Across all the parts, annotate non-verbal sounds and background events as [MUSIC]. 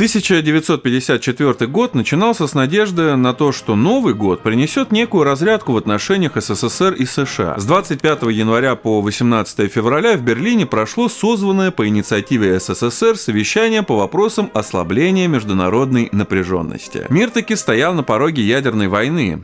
1954 год начинался с надежды на то, что Новый год принесет некую разрядку в отношениях СССР и США. С 25 января по 18 февраля в Берлине прошло созванное по инициативе СССР совещание по вопросам ослабления международной напряженности. Мир таки стоял на пороге ядерной войны.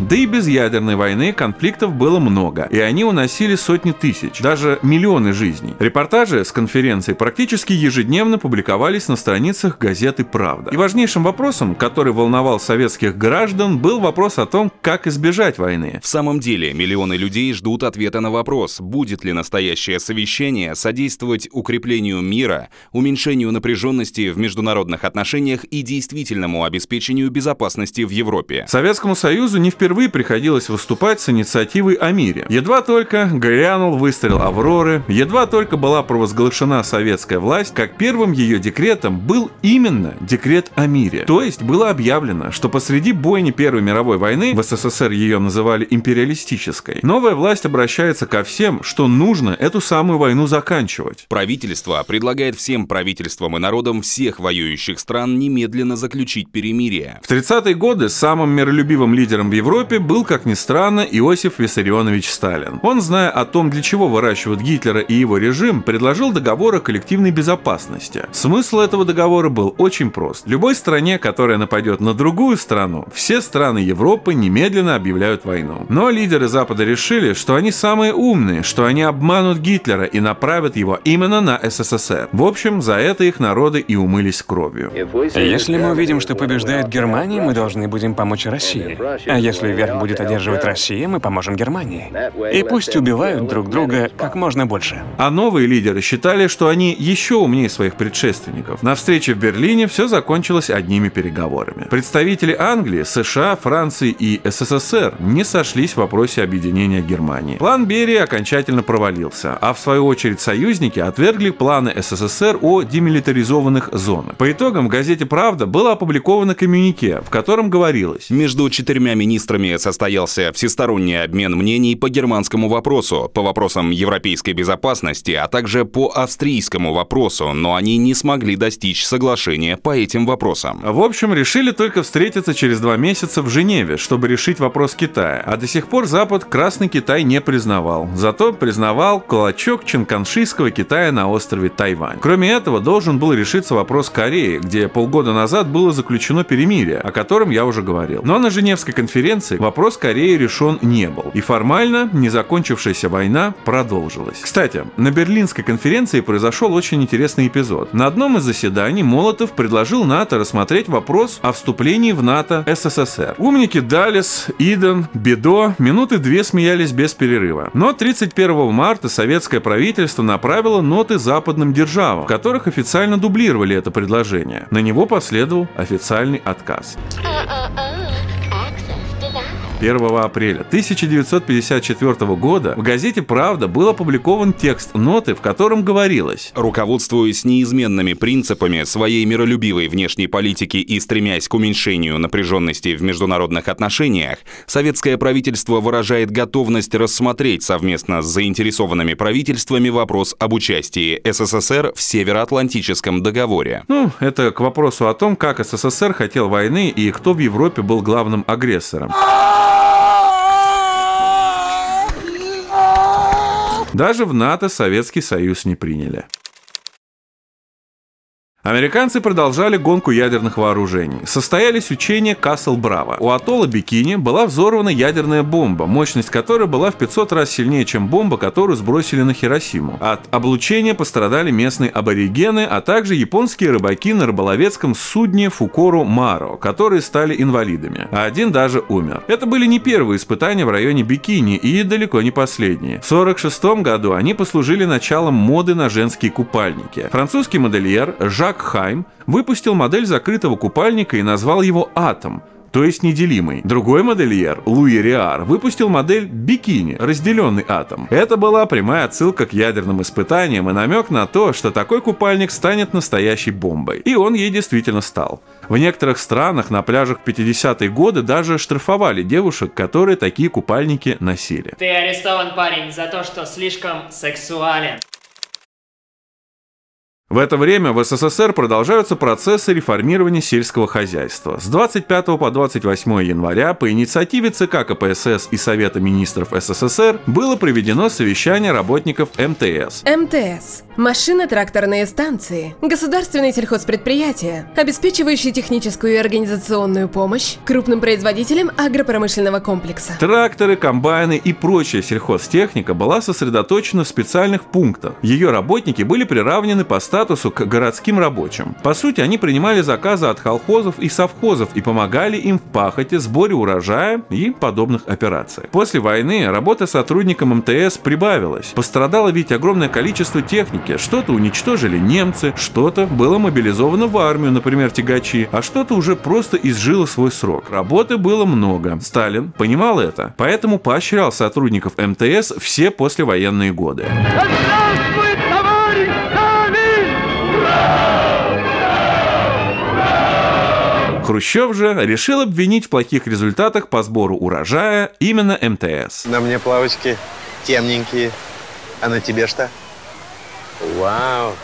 Да и без ядерной войны конфликтов было много, и они уносили сотни тысяч, даже миллионы жизней. Репортажи с конференции практически ежедневно публиковались на страницах газеты «Правда». И важнейшим вопросом, который волновал советских граждан, был вопрос о том, как избежать войны. В самом деле, миллионы людей ждут ответа на вопрос, будет ли настоящее совещание содействовать укреплению мира, уменьшению напряженности в международных отношениях и действительному обеспечению безопасности в Европе. Советскому Союзу не впервые впервые приходилось выступать с инициативой о мире. Едва только грянул выстрел Авроры, едва только была провозглашена советская власть, как первым ее декретом был именно декрет о мире. То есть было объявлено, что посреди бойни Первой мировой войны, в СССР ее называли империалистической, новая власть обращается ко всем, что нужно эту самую войну заканчивать. Правительство предлагает всем правительствам и народам всех воюющих стран немедленно заключить перемирие. В 30-е годы самым миролюбивым лидером в Европе Европе был, как ни странно, Иосиф Виссарионович Сталин. Он, зная о том, для чего выращивают Гитлера и его режим, предложил договор о коллективной безопасности. Смысл этого договора был очень прост. Любой стране, которая нападет на другую страну, все страны Европы немедленно объявляют войну. Но лидеры Запада решили, что они самые умные, что они обманут Гитлера и направят его именно на СССР. В общем, за это их народы и умылись кровью. Если мы увидим, что побеждает Германия, мы должны будем помочь России. А если верх будет одерживать Россия, мы поможем Германии. И пусть убивают друг друга как можно больше. А новые лидеры считали, что они еще умнее своих предшественников. На встрече в Берлине все закончилось одними переговорами. Представители Англии, США, Франции и СССР не сошлись в вопросе объединения Германии. План Берии окончательно провалился, а в свою очередь союзники отвергли планы СССР о демилитаризованных зонах. По итогам в газете «Правда» было опубликовано коммюнике, в котором говорилось «Между четырьмя министрами министрами состоялся всесторонний обмен мнений по германскому вопросу, по вопросам европейской безопасности, а также по австрийскому вопросу, но они не смогли достичь соглашения по этим вопросам. В общем, решили только встретиться через два месяца в Женеве, чтобы решить вопрос Китая. А до сих пор Запад Красный Китай не признавал. Зато признавал кулачок Чинканшийского Китая на острове Тайвань. Кроме этого, должен был решиться вопрос Кореи, где полгода назад было заключено перемирие, о котором я уже говорил. Но на Женевской конференции границы вопрос Кореи решен не был. И формально незакончившаяся война продолжилась. Кстати, на Берлинской конференции произошел очень интересный эпизод. На одном из заседаний Молотов предложил НАТО рассмотреть вопрос о вступлении в НАТО СССР. Умники Далис, Иден, Бедо минуты две смеялись без перерыва. Но 31 марта советское правительство направило ноты западным державам, в которых официально дублировали это предложение. На него последовал официальный отказ. 1 апреля 1954 года в газете «Правда» был опубликован текст ноты, в котором говорилось «Руководствуясь неизменными принципами своей миролюбивой внешней политики и стремясь к уменьшению напряженности в международных отношениях, советское правительство выражает готовность рассмотреть совместно с заинтересованными правительствами вопрос об участии СССР в Североатлантическом договоре». Ну, это к вопросу о том, как СССР хотел войны и кто в Европе был главным агрессором. Даже в НАТО Советский Союз не приняли. Американцы продолжали гонку ядерных вооружений. Состоялись учения Касл Браво. У атолла Бикини была взорвана ядерная бомба, мощность которой была в 500 раз сильнее, чем бомба, которую сбросили на Хиросиму. От облучения пострадали местные аборигены, а также японские рыбаки на рыболовецком судне Фукору Маро, которые стали инвалидами, а один даже умер. Это были не первые испытания в районе Бикини и далеко не последние. В 1946 году они послужили началом моды на женские купальники. Французский модельер Жак Жак Хайм выпустил модель закрытого купальника и назвал его «Атом», то есть неделимый. Другой модельер, Луи Риар, выпустил модель «Бикини», разделенный атом. Это была прямая отсылка к ядерным испытаниям и намек на то, что такой купальник станет настоящей бомбой. И он ей действительно стал. В некоторых странах на пляжах 50-е годы даже штрафовали девушек, которые такие купальники носили. Ты арестован, парень, за то, что слишком сексуален. В это время в СССР продолжаются процессы реформирования сельского хозяйства. С 25 по 28 января по инициативе ЦК КПСС и Совета министров СССР было проведено совещание работников МТС. МТС – машино-тракторные станции, государственные сельхозпредприятия, обеспечивающие техническую и организационную помощь крупным производителям агропромышленного комплекса. Тракторы, комбайны и прочая сельхозтехника была сосредоточена в специальных пунктах. Ее работники были приравнены по статусу к городским рабочим. По сути, они принимали заказы от колхозов и совхозов и помогали им в пахоте, сборе урожая и подобных операциях. После войны работа сотрудникам МТС прибавилась. Пострадало ведь огромное количество техники. Что-то уничтожили немцы, что-то было мобилизовано в армию, например, тягачи, а что-то уже просто изжило свой срок. Работы было много. Сталин понимал это, поэтому поощрял сотрудников МТС все послевоенные годы. Здравствуй, Хрущев же решил обвинить в плохих результатах по сбору урожая именно МТС. На мне плавочки темненькие. А на тебе что? Вау,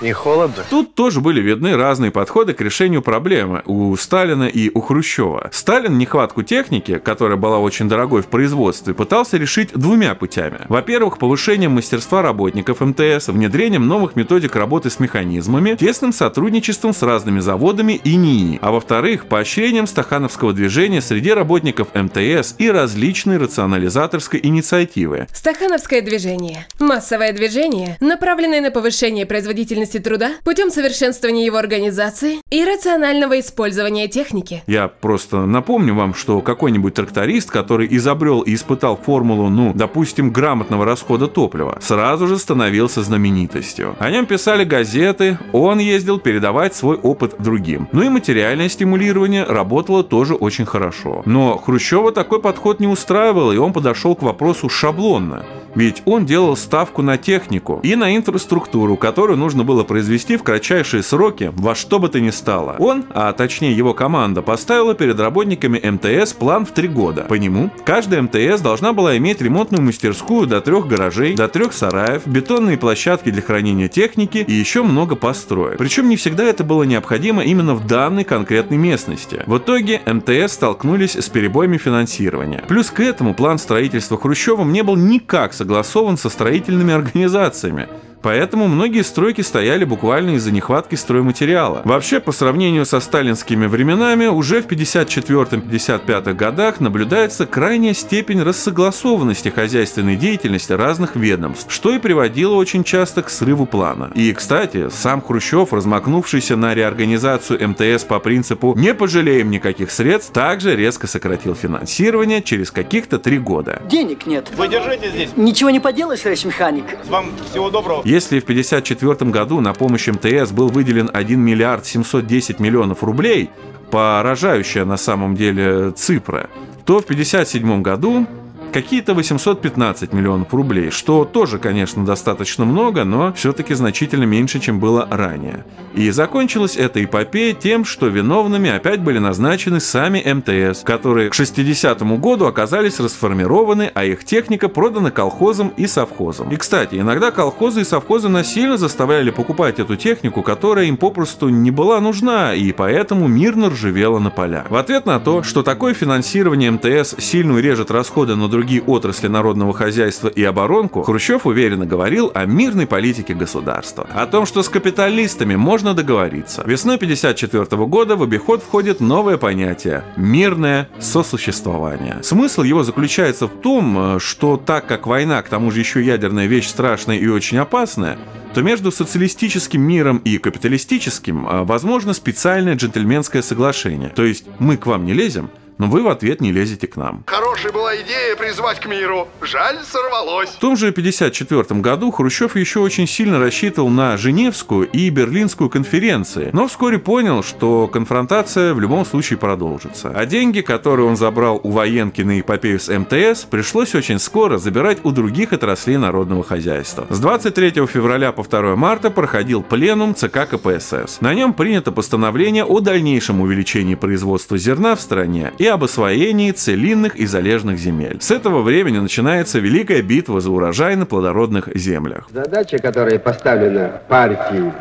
не холодно? Тут тоже были видны разные подходы к решению проблемы у Сталина и у Хрущева. Сталин нехватку техники, которая была очень дорогой в производстве, пытался решить двумя путями. Во-первых, повышением мастерства работников МТС, внедрением новых методик работы с механизмами, тесным сотрудничеством с разными заводами и НИИ. А во-вторых, поощрением стахановского движения среди работников МТС и различной рационализаторской инициативы. Стахановское движение – массовое движение, направленное на повышение производительности труда путем совершенствования его организации и рационального использования техники. Я просто напомню вам, что какой-нибудь тракторист, который изобрел и испытал формулу, ну, допустим, грамотного расхода топлива, сразу же становился знаменитостью. О нем писали газеты, он ездил передавать свой опыт другим. Ну и материальное стимулирование работало тоже очень хорошо. Но Хрущева такой подход не устраивал, и он подошел к вопросу шаблонно. Ведь он делал ставку на технику и на инфраструктуру, которую нужно было произвести в кратчайшие сроки во что бы то ни стало. Он, а точнее его команда, поставила перед работниками МТС план в три года. По нему каждая МТС должна была иметь ремонтную мастерскую до трех гаражей, до трех сараев, бетонные площадки для хранения техники и еще много построек. Причем не всегда это было необходимо именно в данной конкретной местности. В итоге МТС столкнулись с перебоями финансирования. Плюс к этому план строительства Хрущевым не был никак согласован со строительными [LAUGHS] организациями. Поэтому многие стройки стояли буквально из-за нехватки стройматериала. Вообще, по сравнению со сталинскими временами, уже в 54-55 годах наблюдается крайняя степень рассогласованности хозяйственной деятельности разных ведомств, что и приводило очень часто к срыву плана. И, кстати, сам Хрущев, размахнувшийся на реорганизацию МТС по принципу «не пожалеем никаких средств», также резко сократил финансирование через каких-то три года. Денег нет. Вы держите здесь. Ничего не поделаешь, товарищ механик. Вам всего доброго. Если в 1954 году на помощь МТС был выделен 1 миллиард 710 миллионов рублей, поражающая на самом деле цифра, то в 1957 году какие-то 815 миллионов рублей, что тоже, конечно, достаточно много, но все-таки значительно меньше, чем было ранее. И закончилась эта эпопея тем, что виновными опять были назначены сами МТС, которые к 60 году оказались расформированы, а их техника продана колхозам и совхозам. И, кстати, иногда колхозы и совхозы насильно заставляли покупать эту технику, которая им попросту не была нужна, и поэтому мирно ржавела на полях. В ответ на то, что такое финансирование МТС сильно урежет расходы на другие отрасли народного хозяйства и оборонку, Хрущев уверенно говорил о мирной политике государства. О том, что с капиталистами можно договориться. Весной 1954 года в обиход входит новое понятие – мирное сосуществование. Смысл его заключается в том, э, что так как война, к тому же еще ядерная вещь страшная и очень опасная, то между социалистическим миром и капиталистическим э, возможно специальное джентльменское соглашение. То есть мы к вам не лезем, но вы в ответ не лезете к нам. Хорошая была идея призвать к миру. Жаль, сорвалось. В том же 1954 году Хрущев еще очень сильно рассчитывал на Женевскую и Берлинскую конференции, но вскоре понял, что конфронтация в любом случае продолжится. А деньги, которые он забрал у военки на эпопею с МТС, пришлось очень скоро забирать у других отраслей народного хозяйства. С 23 февраля по 2 марта проходил пленум ЦК КПСС. На нем принято постановление о дальнейшем увеличении производства зерна в стране и об освоении целинных и залежных земель. С этого времени начинается великая битва за урожай на плодородных землях. Задача, которая поставлена партией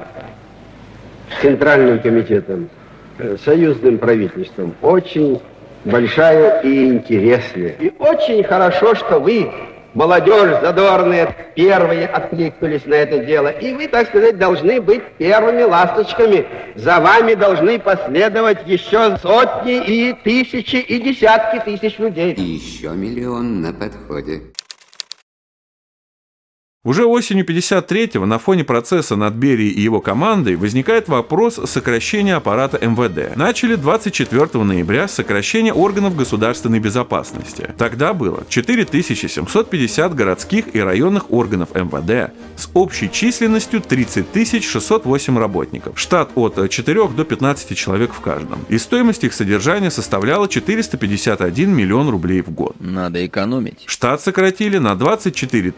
Центральным комитетом, э, союзным правительством очень большая и интересная. И очень хорошо, что вы, молодежь задорная, первые откликнулись на это дело. И вы, так сказать, должны быть первыми ласточками. За вами должны последовать еще сотни и тысячи и десятки тысяч людей. И еще миллион на подходе. Уже осенью 53-го на фоне процесса над Берией и его командой возникает вопрос сокращения аппарата МВД. Начали 24 ноября с сокращения органов государственной безопасности. Тогда было 4750 городских и районных органов МВД с общей численностью 30 608 работников. Штат от 4 до 15 человек в каждом. И стоимость их содержания составляла 451 миллион рублей в год. Надо экономить. Штат сократили на 24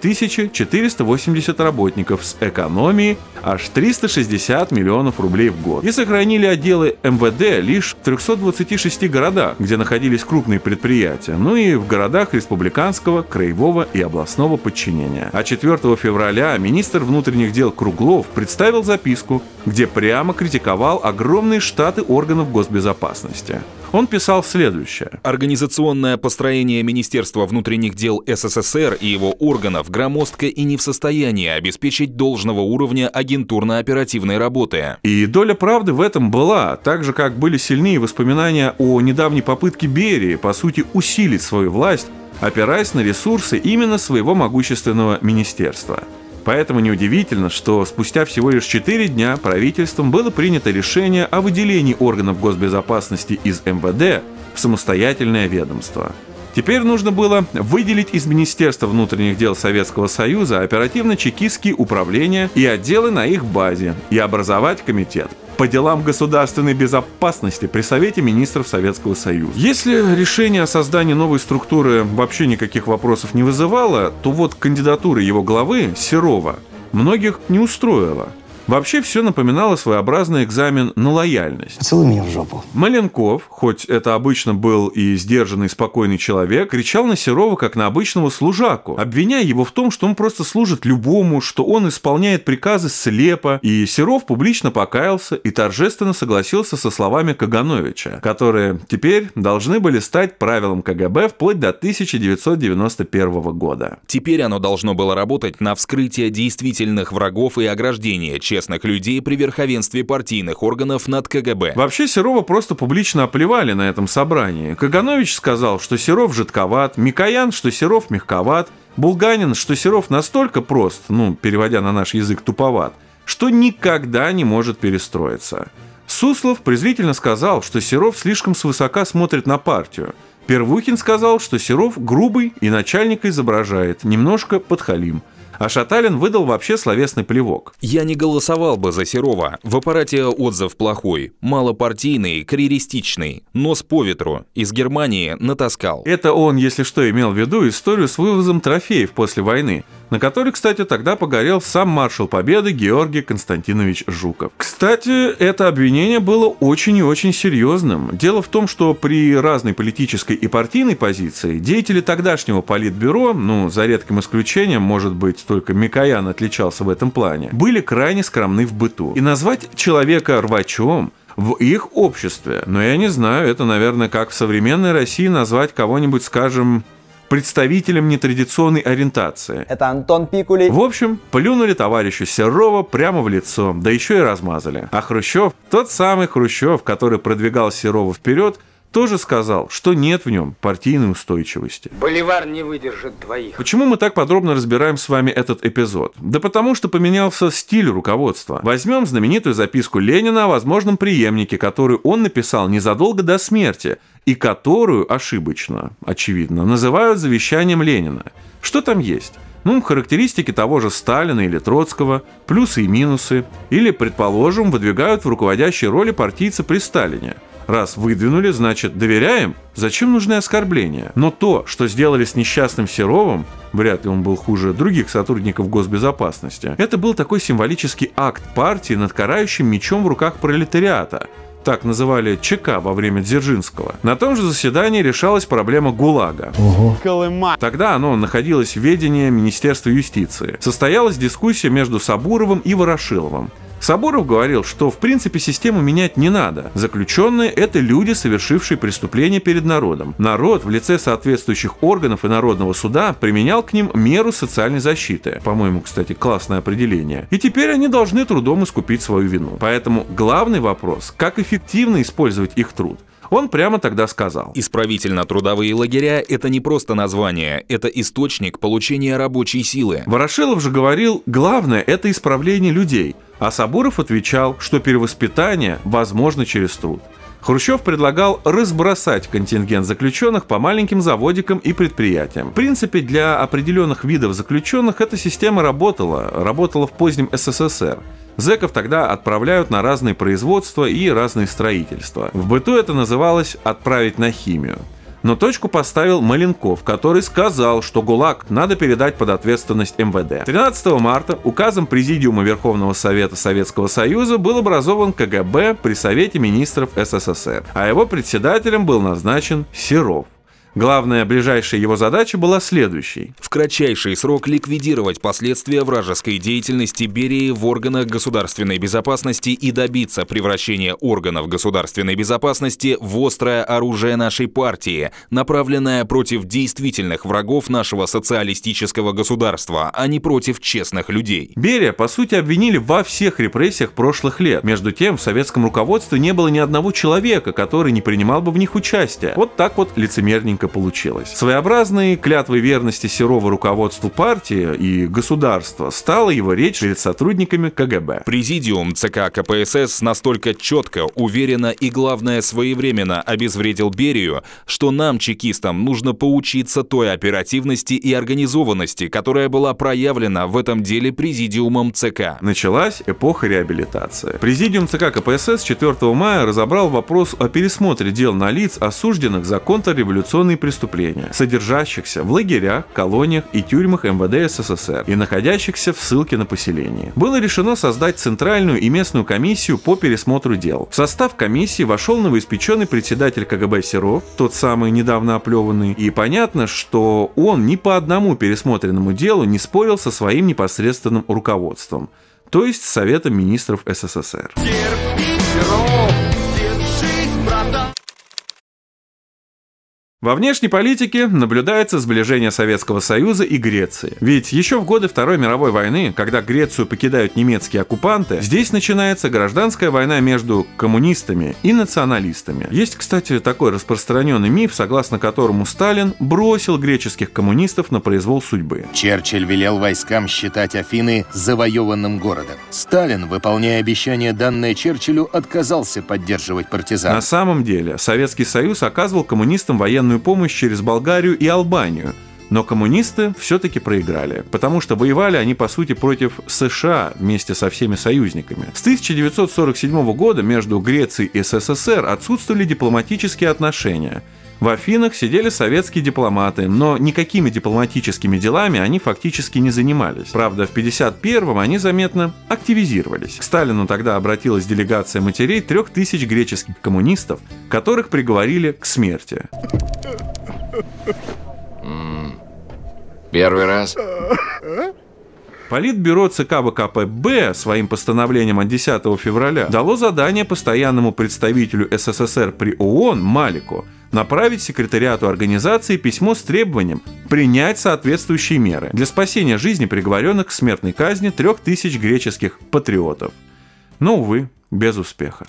400 480 работников с экономией аж 360 миллионов рублей в год. И сохранили отделы МВД лишь в 326 городах, где находились крупные предприятия, ну и в городах республиканского, краевого и областного подчинения. А 4 февраля министр внутренних дел Круглов представил записку, где прямо критиковал огромные штаты органов госбезопасности. Он писал следующее. Организационное построение Министерства внутренних дел СССР и его органов громоздко и не в состоянии обеспечить должного уровня агентурно-оперативной работы. И доля правды в этом была, так же как были сильные воспоминания о недавней попытке Берии, по сути, усилить свою власть, опираясь на ресурсы именно своего могущественного министерства – Поэтому неудивительно, что спустя всего лишь 4 дня правительством было принято решение о выделении органов госбезопасности из МВД в самостоятельное ведомство. Теперь нужно было выделить из Министерства внутренних дел Советского Союза оперативно-чекистские управления и отделы на их базе и образовать комитет по делам государственной безопасности при Совете министров Советского Союза. Если решение о создании новой структуры вообще никаких вопросов не вызывало, то вот кандидатура его главы, Серова, многих не устроила – Вообще все напоминало своеобразный экзамен на лояльность. Поцелуй меня в жопу. Маленков, хоть это обычно был и сдержанный, спокойный человек, кричал на Серова как на обычного служаку, обвиняя его в том, что он просто служит любому, что он исполняет приказы слепо, и Серов публично покаялся и торжественно согласился со словами Кагановича, которые теперь должны были стать правилом КГБ вплоть до 1991 года. Теперь оно должно было работать на вскрытие действительных врагов и ограждение честных людей при верховенстве партийных органов над КГБ. Вообще Серова просто публично оплевали на этом собрании. Каганович сказал, что Серов жидковат, Микоян, что Серов мягковат, Булганин, что Серов настолько прост, ну, переводя на наш язык, туповат, что никогда не может перестроиться. Суслов презрительно сказал, что Серов слишком свысока смотрит на партию. Первухин сказал, что Серов грубый и начальника изображает, немножко подхалим а Шаталин выдал вообще словесный плевок. «Я не голосовал бы за Серова. В аппарате отзыв плохой, малопартийный, карьеристичный, нос по ветру, из Германии натаскал». Это он, если что, имел в виду историю с вывозом трофеев после войны – на который, кстати, тогда погорел сам маршал Победы Георгий Константинович Жуков. Кстати, это обвинение было очень и очень серьезным. Дело в том, что при разной политической и партийной позиции деятели тогдашнего политбюро, ну, за редким исключением, может быть, только Микоян отличался в этом плане, были крайне скромны в быту. И назвать человека рвачом в их обществе. Но я не знаю, это, наверное, как в современной России назвать кого-нибудь, скажем, представителем нетрадиционной ориентации. Это Антон Пикули. В общем, плюнули товарищу Серова прямо в лицо, да еще и размазали. А Хрущев, тот самый Хрущев, который продвигал Серова вперед, тоже сказал, что нет в нем партийной устойчивости. Боливар не выдержит двоих. Почему мы так подробно разбираем с вами этот эпизод? Да потому что поменялся стиль руководства. Возьмем знаменитую записку Ленина о возможном преемнике, которую он написал незадолго до смерти, и которую, ошибочно, очевидно, называют завещанием Ленина. Что там есть? Ну, характеристики того же Сталина или Троцкого, плюсы и минусы, или, предположим, выдвигают в руководящей роли партийца при Сталине – Раз выдвинули, значит доверяем? Зачем нужны оскорбления? Но то, что сделали с несчастным Серовым, вряд ли он был хуже других сотрудников госбезопасности, это был такой символический акт партии над карающим мечом в руках пролетариата, так называли ЧК во время Дзержинского. На том же заседании решалась проблема ГУЛАГа. Ого. Тогда оно находилось в ведении Министерства юстиции. Состоялась дискуссия между Сабуровым и Ворошиловым. Сабуров говорил, что в принципе систему менять не надо. Заключенные – это люди, совершившие преступления перед народом. Народ в лице соответствующих органов и народного суда применял к ним меру социальной защиты. По-моему, кстати, классное определение. И теперь они должны трудом искупить свою вину. Поэтому главный вопрос – как эффективно использовать их труд. Он прямо тогда сказал. Исправительно-трудовые лагеря – это не просто название, это источник получения рабочей силы. Ворошилов же говорил, главное – это исправление людей – а Сабуров отвечал, что перевоспитание возможно через труд. Хрущев предлагал разбросать контингент заключенных по маленьким заводикам и предприятиям. В принципе, для определенных видов заключенных эта система работала, работала в позднем СССР. Зеков тогда отправляют на разные производства и разные строительства. В быту это называлось «отправить на химию». Но точку поставил Маленков, который сказал, что ГУЛАГ надо передать под ответственность МВД. 13 марта указом Президиума Верховного Совета Советского Союза был образован КГБ при Совете Министров СССР, а его председателем был назначен Серов. Главная ближайшая его задача была следующей. В кратчайший срок ликвидировать последствия вражеской деятельности Берии в органах государственной безопасности и добиться превращения органов государственной безопасности в острое оружие нашей партии, направленное против действительных врагов нашего социалистического государства, а не против честных людей. Берия, по сути, обвинили во всех репрессиях прошлых лет. Между тем, в советском руководстве не было ни одного человека, который не принимал бы в них участие. Вот так вот лицемерненько ровненько получилось. Своеобразной клятвой верности Серова руководству партии и государства стала его речь перед сотрудниками КГБ. Президиум ЦК КПСС настолько четко, уверенно и, главное, своевременно обезвредил Берию, что нам, чекистам, нужно поучиться той оперативности и организованности, которая была проявлена в этом деле Президиумом ЦК. Началась эпоха реабилитации. Президиум ЦК КПСС 4 мая разобрал вопрос о пересмотре дел на лиц, осужденных за контрреволюционные уголовные преступления, содержащихся в лагерях, колониях и тюрьмах МВД СССР и находящихся в ссылке на поселение. Было решено создать центральную и местную комиссию по пересмотру дел. В состав комиссии вошел новоиспеченный председатель КГБ Серов, тот самый недавно оплеванный, и понятно, что он ни по одному пересмотренному делу не спорил со своим непосредственным руководством, то есть Советом министров СССР. Серов! Во внешней политике наблюдается сближение Советского Союза и Греции. Ведь еще в годы Второй мировой войны, когда Грецию покидают немецкие оккупанты, здесь начинается гражданская война между коммунистами и националистами. Есть, кстати, такой распространенный миф, согласно которому Сталин бросил греческих коммунистов на произвол судьбы. Черчилль велел войскам считать Афины завоеванным городом. Сталин, выполняя обещание, данное Черчиллю, отказался поддерживать партизан. На самом деле, Советский Союз оказывал коммунистам военную военную помощь через Болгарию и Албанию. Но коммунисты все-таки проиграли, потому что воевали они, по сути, против США вместе со всеми союзниками. С 1947 года между Грецией и СССР отсутствовали дипломатические отношения. В Афинах сидели советские дипломаты, но никакими дипломатическими делами они фактически не занимались. Правда, в 1951-м они заметно активизировались. К Сталину тогда обратилась делегация матерей трех тысяч греческих коммунистов, которых приговорили к смерти. Первый раз? Политбюро ЦК ВКПБ своим постановлением от 10 февраля дало задание постоянному представителю СССР при ООН Малику направить секретариату организации письмо с требованием принять соответствующие меры для спасения жизни приговоренных к смертной казни трех тысяч греческих патриотов. Но, увы, без успеха.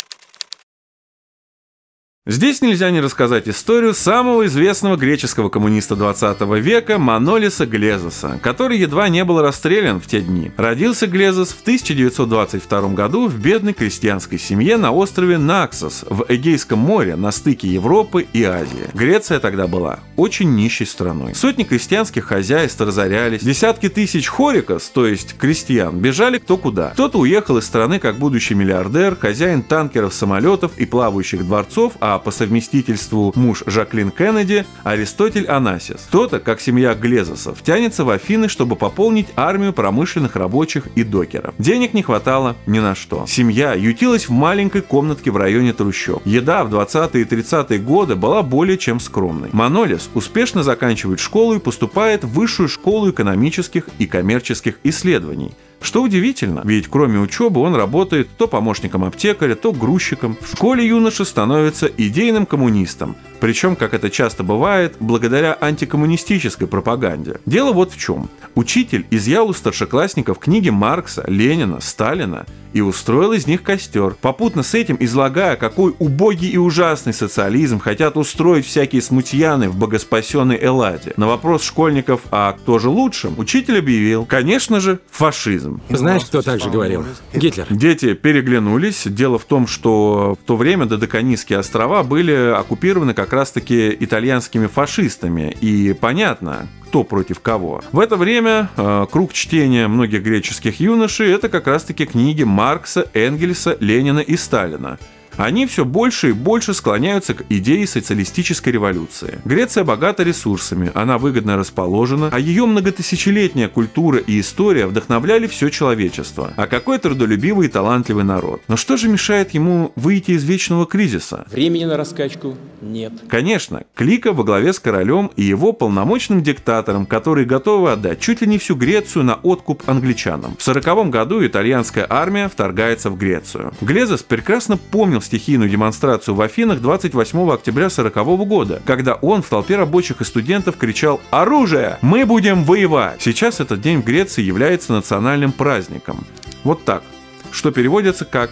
Здесь нельзя не рассказать историю самого известного греческого коммуниста 20 века Манолиса Глезоса, который едва не был расстрелян в те дни. Родился Глезос в 1922 году в бедной крестьянской семье на острове Наксос в Эгейском море на стыке Европы и Азии. Греция тогда была очень нищей страной. Сотни крестьянских хозяйств разорялись, десятки тысяч хорикос, то есть крестьян, бежали кто куда. Кто-то уехал из страны как будущий миллиардер, хозяин танкеров, самолетов и плавающих дворцов, а по совместительству муж Жаклин Кеннеди Аристотель Анасис. Кто-то, как семья Глезосов, тянется в Афины, чтобы пополнить армию промышленных рабочих и докеров. Денег не хватало ни на что. Семья ютилась в маленькой комнатке в районе трущоб. Еда в 20-е и 30-е годы была более чем скромной. Манолис успешно заканчивает школу и поступает в Высшую школу экономических и коммерческих исследований – Что удивительно, ведь кроме учебы он работает то помощником аптекаря, то грузчиком. В школе юноша становится идейным коммунистом, причем, как это часто бывает, благодаря антикоммунистической пропаганде. Дело вот в чем. Учитель изъял у старшеклассников книги Маркса, Ленина, Сталина и устроил из них костер, попутно с этим излагая, какой убогий и ужасный социализм хотят устроить всякие смутьяны в богоспасенной Элладе. На вопрос школьников «А кто же лучшим?» учитель объявил, конечно же, фашизм. Знаешь, кто также говорил? Гитлер. Дети переглянулись. Дело в том, что в то время Додеканистские острова были оккупированы как раз-таки итальянскими фашистами. И понятно, кто против кого. В это время э, круг чтения многих греческих юношей это как раз-таки книги Маркса, Энгельса, Ленина и Сталина. Они все больше и больше склоняются к идее социалистической революции. Греция богата ресурсами, она выгодно расположена, а ее многотысячелетняя культура и история вдохновляли все человечество. А какой трудолюбивый и талантливый народ. Но что же мешает ему выйти из вечного кризиса? Времени на раскачку нет. Конечно, Клика во главе с королем и его полномочным диктатором, которые готовы отдать чуть ли не всю Грецию на откуп англичанам. В 40 году итальянская армия вторгается в Грецию. Глезос прекрасно помнил стихийную демонстрацию в Афинах 28 октября 40 года, когда он в толпе рабочих и студентов кричал «Оружие! Мы будем воевать!». Сейчас этот день в Греции является национальным праздником. Вот так, что переводится как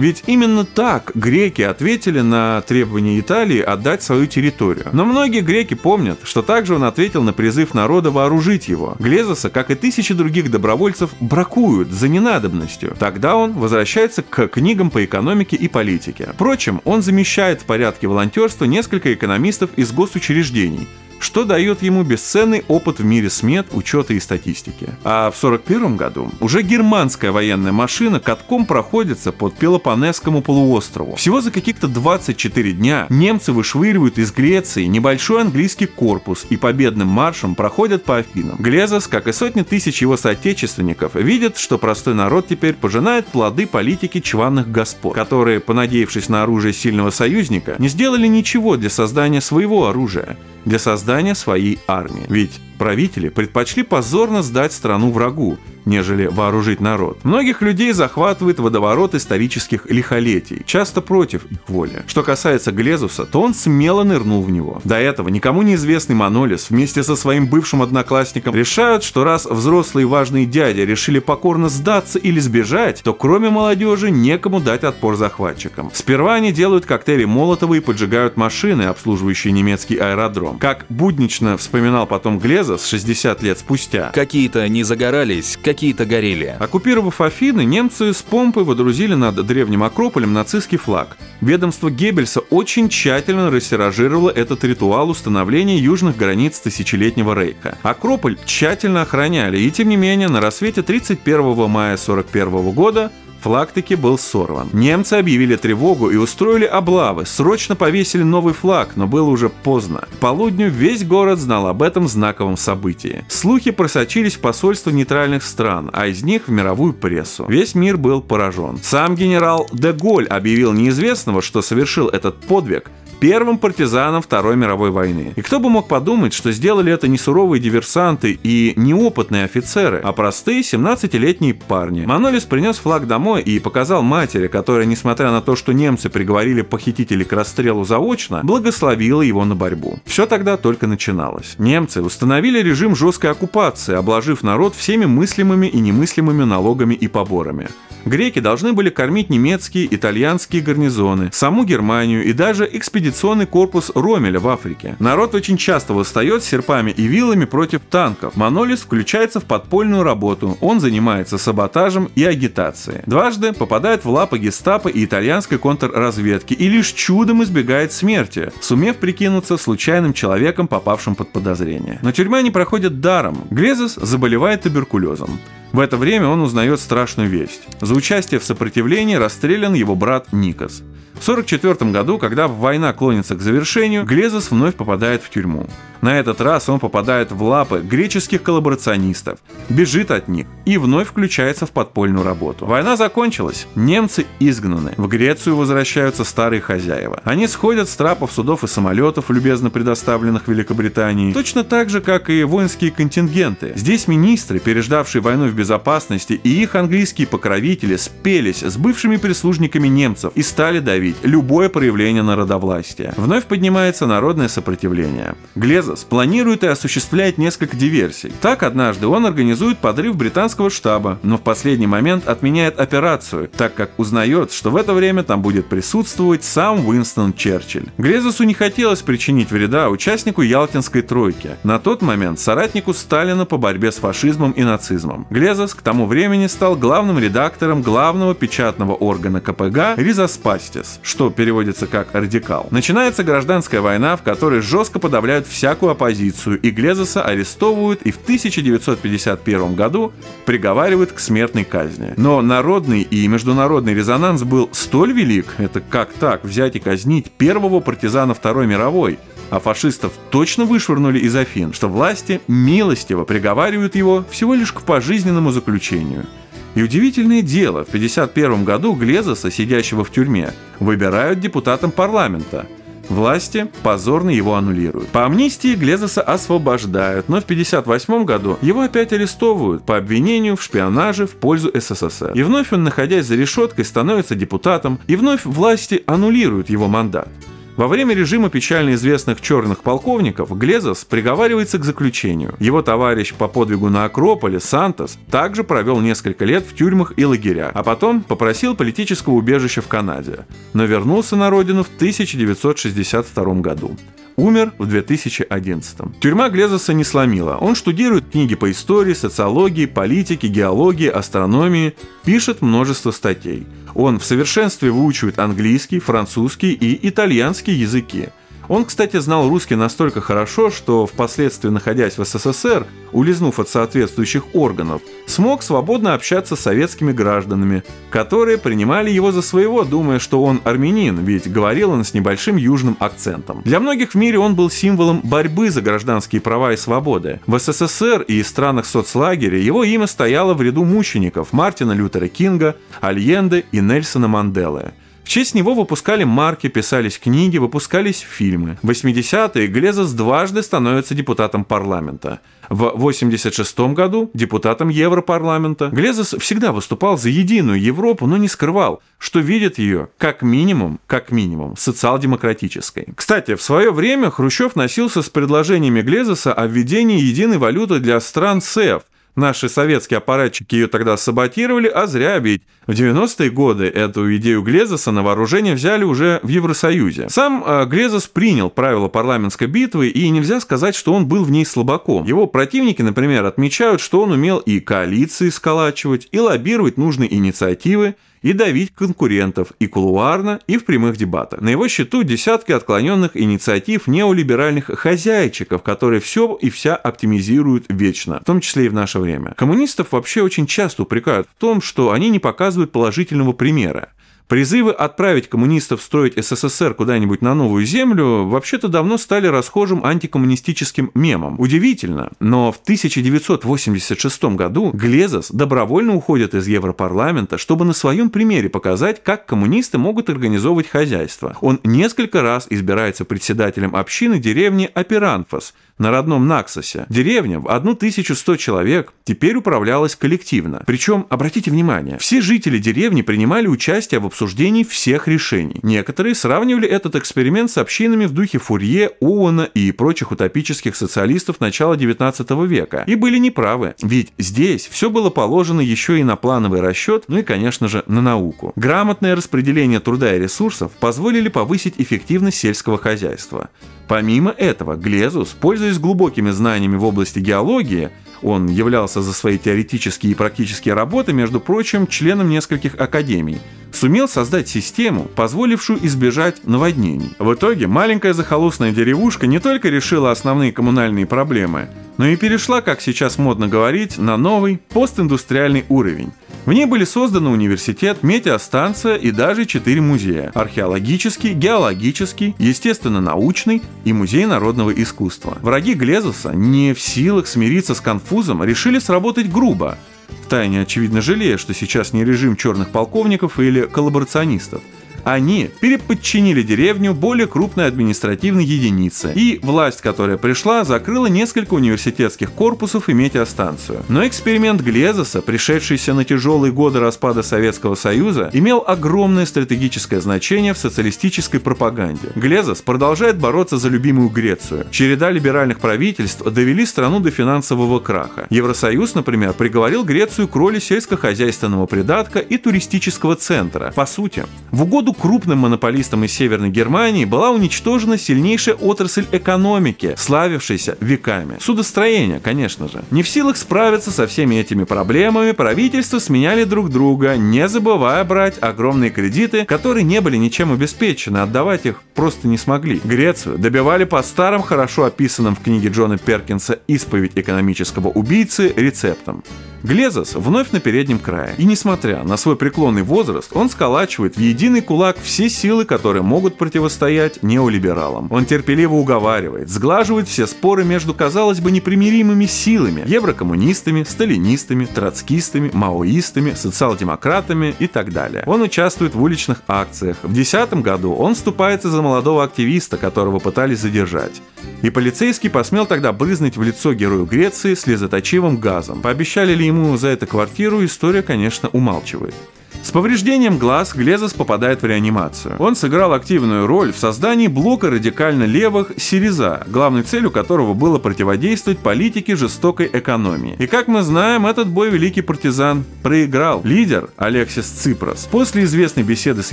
ведь именно так греки ответили на требования Италии отдать свою территорию. Но многие греки помнят, что также он ответил на призыв народа вооружить его. Глезоса, как и тысячи других добровольцев, бракуют за ненадобностью. Тогда он возвращается к книгам по экономике и политике. Впрочем, он замещает в порядке волонтерства несколько экономистов из госучреждений, что дает ему бесценный опыт в мире смет, учета и статистики. А в 1941 году уже германская военная машина катком проходится под Пелопонесскому полуострову. Всего за каких-то 24 дня немцы вышвыривают из Греции небольшой английский корпус и победным маршем проходят по Афинам. Глезос, как и сотни тысяч его соотечественников, видит, что простой народ теперь пожинает плоды политики чванных господ, которые, понадеявшись на оружие сильного союзника, не сделали ничего для создания своего оружия для создания своей армии. Ведь правители предпочли позорно сдать страну врагу, нежели вооружить народ. Многих людей захватывает водоворот исторических лихолетий, часто против их воли. Что касается Глезуса, то он смело нырнул в него. До этого никому неизвестный Манолис вместе со своим бывшим одноклассником решают, что раз взрослые важные дяди решили покорно сдаться или сбежать, то кроме молодежи некому дать отпор захватчикам. Сперва они делают коктейли Молотова и поджигают машины, обслуживающие немецкий аэродром. Как буднично вспоминал потом Глезос 60 лет спустя. Какие-то не загорались, какие-то горели. Оккупировав Афины, немцы с помпой водрузили над древним Акрополем нацистский флаг. Ведомство Геббельса очень тщательно рассиражировало этот ритуал установления южных границ тысячелетнего рейха. Акрополь тщательно охраняли, и тем не менее на рассвете 31 мая 41 года Флаг таки был сорван. Немцы объявили тревогу и устроили облавы, срочно повесили новый флаг, но было уже поздно. К полудню весь город знал об этом знаковом событии. Слухи просочились в посольство нейтральных стран, а из них в мировую прессу. Весь мир был поражен. Сам генерал де Голь объявил неизвестного, что совершил этот подвиг, первым партизаном Второй мировой войны. И кто бы мог подумать, что сделали это не суровые диверсанты и неопытные офицеры, а простые 17-летние парни. Манолис принес флаг домой и показал матери, которая, несмотря на то, что немцы приговорили похитителей к расстрелу заочно, благословила его на борьбу. Все тогда только начиналось. Немцы установили режим жесткой оккупации, обложив народ всеми мыслимыми и немыслимыми налогами и поборами. Греки должны были кормить немецкие, итальянские гарнизоны, саму Германию и даже экспедиционный корпус Ромеля в Африке. Народ очень часто восстает серпами и вилами против танков. Манолис включается в подпольную работу. Он занимается саботажем и агитацией. Дважды попадает в лапы гестапо и итальянской контрразведки и лишь чудом избегает смерти, сумев прикинуться случайным человеком, попавшим под подозрение. Но тюрьма не проходит даром. Глезос заболевает туберкулезом. В это время он узнает страшную весть. За участие в сопротивлении расстрелян его брат Никос. В 1944 году, когда война клонится к завершению, Глезос вновь попадает в тюрьму. На этот раз он попадает в лапы греческих коллаборационистов, бежит от них и вновь включается в подпольную работу. Война закончилась, немцы изгнаны, в Грецию возвращаются старые хозяева. Они сходят с трапов судов и самолетов, любезно предоставленных Великобритании, точно так же, как и воинские контингенты. Здесь министры, переждавшие войну в безопасности, и их английские покровители спелись с бывшими прислужниками немцев и стали давить любое проявление народовластия. Вновь поднимается народное сопротивление. Глезос планирует и осуществляет несколько диверсий. Так, однажды он организует подрыв британского штаба, но в последний момент отменяет операцию, так как узнает, что в это время там будет присутствовать сам Уинстон Черчилль. Глезосу не хотелось причинить вреда участнику Ялтинской тройки, на тот момент соратнику Сталина по борьбе с фашизмом и нацизмом. Глезос к тому времени стал главным редактором главного печатного органа КПГ «Ризоспастис», что переводится как «радикал». Начинается гражданская война, в которой жестко подавляют всякую оппозицию, и Глезоса арестовывают и в 1951 году приговаривают к смертной казни. Но народный и международный резонанс был столь велик, это как так взять и казнить первого партизана Второй мировой, а фашистов точно вышвырнули из Афин, что власти милостиво приговаривают его всего лишь к пожизненному заключению. И удивительное дело, в 1951 году Глезоса, сидящего в тюрьме, выбирают депутатом парламента. Власти позорно его аннулируют. По амнистии Глезоса освобождают, но в 1958 году его опять арестовывают по обвинению в шпионаже в пользу СССР. И вновь он, находясь за решеткой, становится депутатом, и вновь власти аннулируют его мандат. Во время режима печально известных черных полковников Глезос приговаривается к заключению. Его товарищ по подвигу на Акрополе, Сантос, также провел несколько лет в тюрьмах и лагерях, а потом попросил политического убежища в Канаде, но вернулся на родину в 1962 году. Умер в 2011. Тюрьма Глезоса не сломила. Он штудирует книги по истории, социологии, политике, геологии, астрономии, пишет множество статей. Он в совершенстве выучивает английский, французский и итальянский языки. Он, кстати, знал русский настолько хорошо, что впоследствии, находясь в СССР, улизнув от соответствующих органов, смог свободно общаться с советскими гражданами, которые принимали его за своего, думая, что он армянин, ведь говорил он с небольшим южным акцентом. Для многих в мире он был символом борьбы за гражданские права и свободы. В СССР и странах соцлагеря его имя стояло в ряду мучеников Мартина Лютера Кинга, Альенде и Нельсона Манделы. Честь него выпускали марки, писались книги, выпускались фильмы. В 80-е Глезос дважды становится депутатом парламента. В 86 году депутатом Европарламента. Глезос всегда выступал за единую Европу, но не скрывал, что видит ее как минимум, как минимум, социал-демократической. Кстати, в свое время Хрущев носился с предложениями Глезоса о введении единой валюты для стран СЭФ, Наши советские аппаратчики ее тогда саботировали, а зря, ведь в 90-е годы эту идею Глезоса на вооружение взяли уже в Евросоюзе. Сам э, Глезос принял правила парламентской битвы, и нельзя сказать, что он был в ней слабаком. Его противники, например, отмечают, что он умел и коалиции сколачивать, и лоббировать нужные инициативы, и давить конкурентов и кулуарно, и в прямых дебатах. На его счету десятки отклоненных инициатив неолиберальных хозяйчиков, которые все и вся оптимизируют вечно, в том числе и в наше время. Коммунистов вообще очень часто упрекают в том, что они не показывают положительного примера. Призывы отправить коммунистов строить СССР куда-нибудь на новую землю вообще-то давно стали расхожим антикоммунистическим мемом. Удивительно, но в 1986 году Глезос добровольно уходит из Европарламента, чтобы на своем примере показать, как коммунисты могут организовывать хозяйство. Он несколько раз избирается председателем общины деревни Аперанфос на родном Наксосе. Деревня в 1100 человек теперь управлялась коллективно. Причем, обратите внимание, все жители деревни принимали участие в обсуждении всех решений. Некоторые сравнивали этот эксперимент с общинами в духе Фурье, Оуэна и прочих утопических социалистов начала 19 века. И были неправы, ведь здесь все было положено еще и на плановый расчет, ну и, конечно же, на науку. Грамотное распределение труда и ресурсов позволили повысить эффективность сельского хозяйства. Помимо этого, Глезус, пользуясь глубокими знаниями в области геологии, он являлся за свои теоретические и практические работы, между прочим, членом нескольких академий, сумел создать систему, позволившую избежать наводнений. В итоге маленькая захолустная деревушка не только решила основные коммунальные проблемы, но и перешла, как сейчас модно говорить, на новый постиндустриальный уровень. В ней были созданы университет, метеостанция и даже четыре музея – археологический, геологический, естественно-научный и музей народного искусства. Враги Глезоса, не в силах смириться с конфузом, решили сработать грубо, втайне очевидно жалея, что сейчас не режим черных полковников или коллаборационистов – они переподчинили деревню более крупной административной единице, и власть, которая пришла, закрыла несколько университетских корпусов и метеостанцию. Но эксперимент Глезоса, пришедшийся на тяжелые годы распада Советского Союза, имел огромное стратегическое значение в социалистической пропаганде. Глезос продолжает бороться за любимую Грецию. Череда либеральных правительств довели страну до финансового краха. Евросоюз, например, приговорил Грецию к роли сельскохозяйственного придатка и туристического центра. По сути, в угоду году крупным монополистом из Северной Германии была уничтожена сильнейшая отрасль экономики, славившаяся веками. Судостроение, конечно же. Не в силах справиться со всеми этими проблемами, правительства сменяли друг друга, не забывая брать огромные кредиты, которые не были ничем обеспечены, отдавать их просто не смогли. Грецию добивали по старым, хорошо описанным в книге Джона Перкинса «Исповедь экономического убийцы» рецептам. Глезос вновь на переднем крае. И несмотря на свой преклонный возраст, он сколачивает в единый кулак все силы, которые могут противостоять неолибералам. Он терпеливо уговаривает, сглаживает все споры между, казалось бы, непримиримыми силами – еврокоммунистами, сталинистами, троцкистами, маоистами, социал-демократами и так далее. Он участвует в уличных акциях. В 2010 году он вступается за молодого активиста, которого пытались задержать. И полицейский посмел тогда брызнуть в лицо герою Греции слезоточивым газом. Пообещали ли ему за это квартиру, история, конечно, умалчивает. С повреждением глаз Глезос попадает в реанимацию. Он сыграл активную роль в создании блока радикально левых «Сириза», главной целью которого было противодействовать политике жестокой экономии. И как мы знаем, этот бой великий партизан проиграл. Лидер Алексис Ципрос после известной беседы с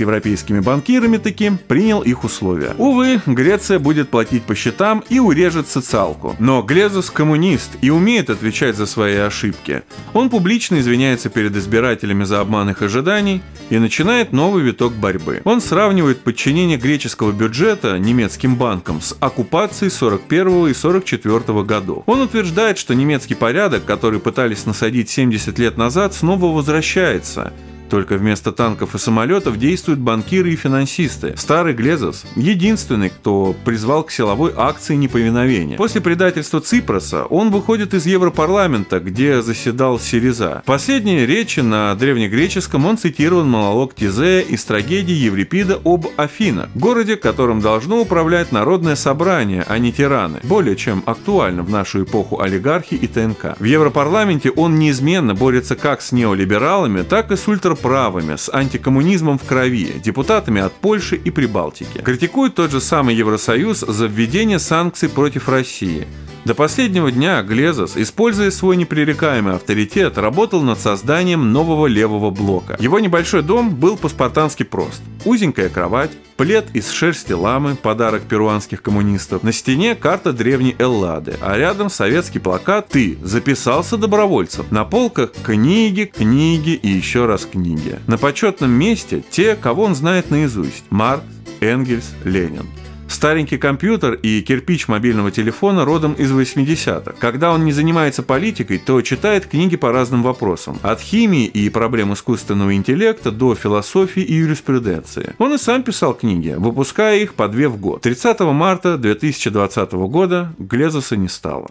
европейскими банкирами таки принял их условия. Увы, Греция будет платить по счетам и урежет социалку. Но Глезос коммунист и умеет отвечать за свои ошибки. Он публично извиняется перед избирателями за обман их ожиданий ожиданий и начинает новый виток борьбы. Он сравнивает подчинение греческого бюджета немецким банкам с оккупацией 41 и 44 годов. Он утверждает, что немецкий порядок, который пытались насадить 70 лет назад, снова возвращается – только вместо танков и самолетов действуют банкиры и финансисты. Старый Глезос – единственный, кто призвал к силовой акции неповиновения. После предательства Ципроса он выходит из Европарламента, где заседал Сириза. В последней речи на древнегреческом он цитирован монолог Тизея из трагедии Еврипида об Афинах, городе, которым должно управлять народное собрание, а не тираны. Более чем актуально в нашу эпоху олигархи и ТНК. В Европарламенте он неизменно борется как с неолибералами, так и с ультра правыми, с антикоммунизмом в крови, депутатами от Польши и Прибалтики. Критикует тот же самый Евросоюз за введение санкций против России. До последнего дня Глезос, используя свой непререкаемый авторитет, работал над созданием нового левого блока. Его небольшой дом был по-спартански прост. Узенькая кровать, плед из шерсти ламы, подарок перуанских коммунистов, на стене карта древней Эллады, а рядом советский плакат «Ты записался добровольцем». На полках книги, книги и еще раз книги. На почетном месте те, кого он знает наизусть – Маркс, Энгельс, Ленин. Старенький компьютер и кирпич мобильного телефона родом из 80-х. Когда он не занимается политикой, то читает книги по разным вопросам. От химии и проблем искусственного интеллекта до философии и юриспруденции. Он и сам писал книги, выпуская их по две в год. 30 марта 2020 года Глезоса не стало.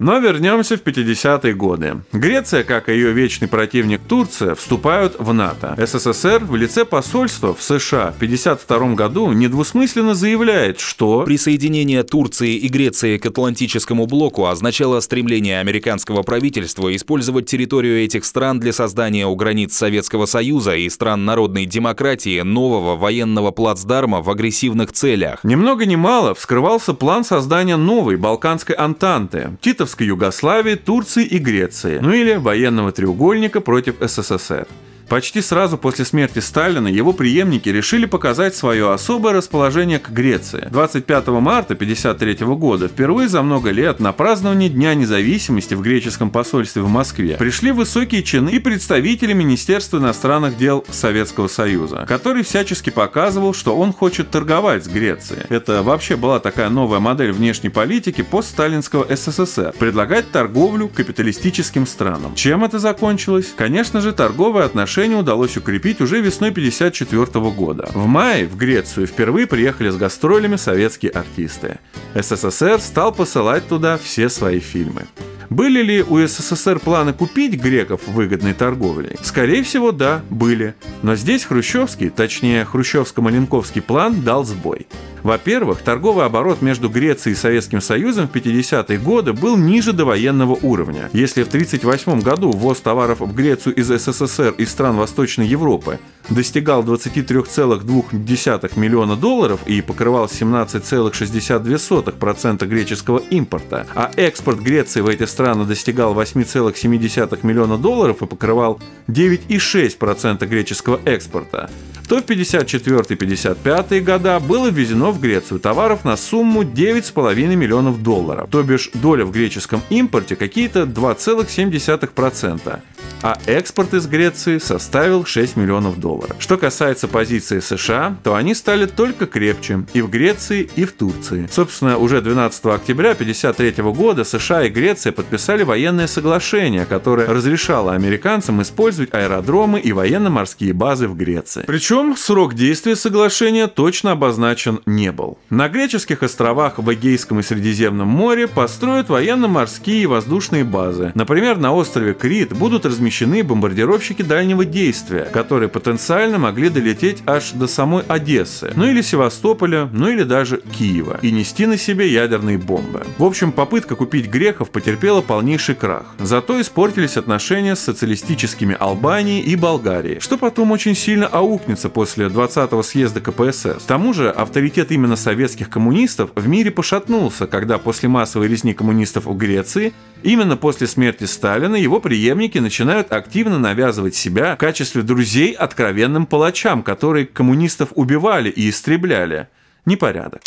Но вернемся в 50-е годы. Греция, как и ее вечный противник Турция, вступают в НАТО. СССР в лице посольства в США в 52 году недвусмысленно заявляет, что присоединение Турции и Греции к Атлантическому блоку означало стремление американского правительства использовать территорию этих стран для создания у границ Советского Союза и стран народной демократии нового военного плацдарма в агрессивных целях. Ни много ни мало вскрывался план создания новой Балканской Антанты. Титов Югославии, Турции и Греции, ну или военного треугольника против СССР. Почти сразу после смерти Сталина его преемники решили показать свое особое расположение к Греции. 25 марта 1953 года, впервые за много лет, на празднование Дня независимости в греческом посольстве в Москве пришли высокие чины и представители Министерства иностранных дел Советского Союза, который всячески показывал, что он хочет торговать с Грецией. Это вообще была такая новая модель внешней политики постсталинского СССР – предлагать торговлю капиталистическим странам. Чем это закончилось? Конечно же, торговые отношения удалось укрепить уже весной 1954 года. В мае в Грецию впервые приехали с гастролями советские артисты. СССР стал посылать туда все свои фильмы. Были ли у СССР планы купить греков выгодной торговлей? Скорее всего, да, были. Но здесь хрущевский, точнее хрущевско-маленковский план дал сбой. Во-первых, торговый оборот между Грецией и Советским Союзом в 50-е годы был ниже довоенного уровня. Если в 1938 году ввоз товаров в Грецию из СССР и стран Восточной Европы достигал 23,2 миллиона долларов и покрывал 17,62% греческого импорта, а экспорт Греции в эти страны достигал 8,7 миллиона долларов и покрывал 9,6% греческого экспорта, то в 54-55 года было ввезено в Грецию товаров на сумму 9,5 миллионов долларов, то бишь доля в греческом импорте какие-то 2,7%, а экспорт из Греции составил 6 миллионов долларов. Что касается позиции США, то они стали только крепче и в Греции, и в Турции. Собственно, уже 12 октября 1953 года США и Греция подписали военное соглашение, которое разрешало американцам использовать аэродромы и военно-морские базы в Греции. Причем срок действия соглашения точно обозначен не был. На греческих островах в Эгейском и Средиземном море построят военно-морские и воздушные базы. Например, на острове Крит будут размещены бомбардировщики дальнего действия, которые потенциально могли долететь аж до самой Одессы, ну или Севастополя, ну или даже Киева, и нести на себе ядерные бомбы. В общем, попытка купить греков потерпела полнейший крах. Зато испортились отношения с социалистическими Албанией и Болгарией, что потом очень сильно аукнется после 20-го съезда КПСС. К тому же авторитет именно советских коммунистов в мире пошатнулся, когда после массовой резни коммунистов в Греции Именно после смерти Сталина его преемники начинают активно навязывать себя в качестве друзей откровенным палачам, которые коммунистов убивали и истребляли. Непорядок.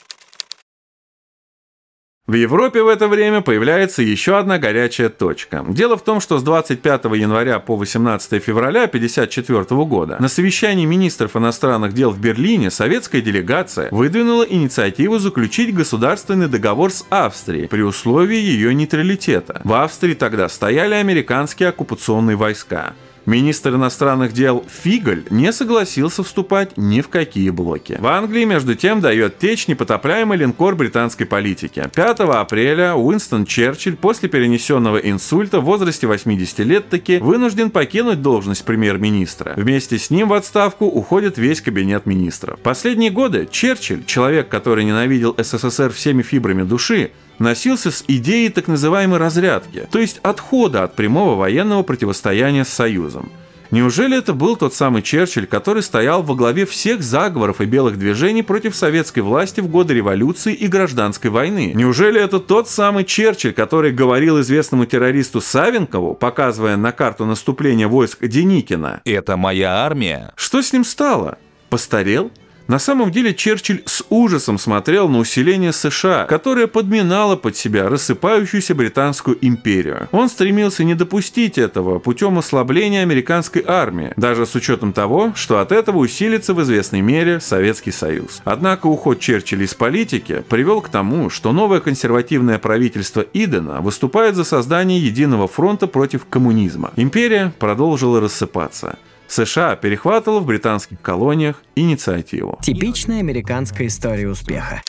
В Европе в это время появляется еще одна горячая точка. Дело в том, что с 25 января по 18 февраля 1954 года на совещании министров иностранных дел в Берлине советская делегация выдвинула инициативу заключить государственный договор с Австрией при условии ее нейтралитета. В Австрии тогда стояли американские оккупационные войска. Министр иностранных дел Фиголь не согласился вступать ни в какие блоки. В Англии, между тем, дает течь непотопляемый линкор британской политики. 5 апреля Уинстон Черчилль после перенесенного инсульта в возрасте 80 лет таки вынужден покинуть должность премьер-министра. Вместе с ним в отставку уходит весь кабинет министров. Последние годы Черчилль, человек, который ненавидел СССР всеми фибрами души, носился с идеей так называемой разрядки, то есть отхода от прямого военного противостояния с Союзом. Неужели это был тот самый Черчилль, который стоял во главе всех заговоров и белых движений против советской власти в годы революции и гражданской войны? Неужели это тот самый Черчилль, который говорил известному террористу Савенкову, показывая на карту наступления войск Деникина? «Это моя армия». Что с ним стало? Постарел? На самом деле Черчилль с ужасом смотрел на усиление США, которое подминало под себя рассыпающуюся британскую империю. Он стремился не допустить этого путем ослабления американской армии, даже с учетом того, что от этого усилится в известной мере Советский Союз. Однако уход Черчилля из политики привел к тому, что новое консервативное правительство Идена выступает за создание единого фронта против коммунизма. Империя продолжила рассыпаться. США перехватывала в британских колониях инициативу. Типичная американская история успеха.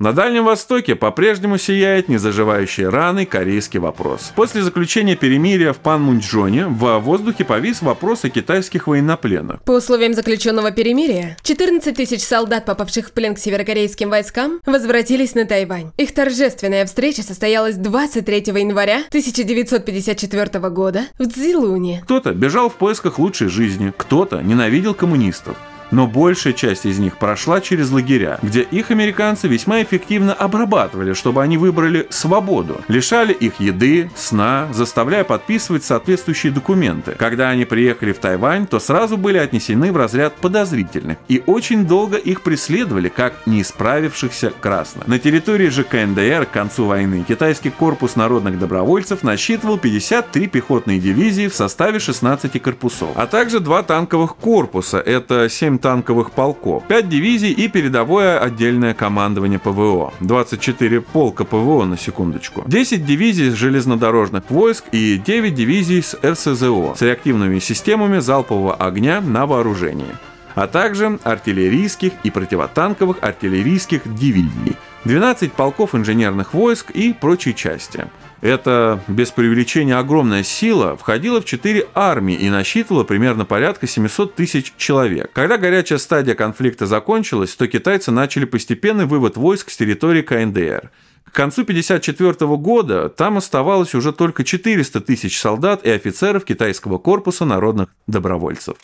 На Дальнем Востоке по-прежнему сияет незаживающий раны корейский вопрос. После заключения перемирия в Панмунджоне в воздухе повис вопрос о китайских военнопленных. По условиям заключенного перемирия, 14 тысяч солдат, попавших в плен к северокорейским войскам, возвратились на Тайвань. Их торжественная встреча состоялась 23 января 1954 года в Цзилуне. Кто-то бежал в поисках лучшей жизни, кто-то ненавидел коммунистов. Но большая часть из них прошла через лагеря, где их американцы весьма эффективно обрабатывали, чтобы они выбрали свободу, лишали их еды, сна, заставляя подписывать соответствующие документы. Когда они приехали в Тайвань, то сразу были отнесены в разряд подозрительных и очень долго их преследовали как не исправившихся красных. На территории же КНДР к концу войны китайский корпус народных добровольцев насчитывал 53 пехотные дивизии в составе 16 корпусов, а также два танковых корпуса, это 7 танковых полков, 5 дивизий и передовое отдельное командование ПВО, 24 полка ПВО на секундочку, 10 дивизий железнодорожных войск и 9 дивизий с РСЗО с реактивными системами залпового огня на вооружении а также артиллерийских и противотанковых артиллерийских дивизий, 12 полков инженерных войск и прочие части. Эта, без преувеличения, огромная сила входила в четыре армии и насчитывала примерно порядка 700 тысяч человек. Когда горячая стадия конфликта закончилась, то китайцы начали постепенный вывод войск с территории КНДР. К концу 1954 года там оставалось уже только 400 тысяч солдат и офицеров китайского корпуса народных добровольцев.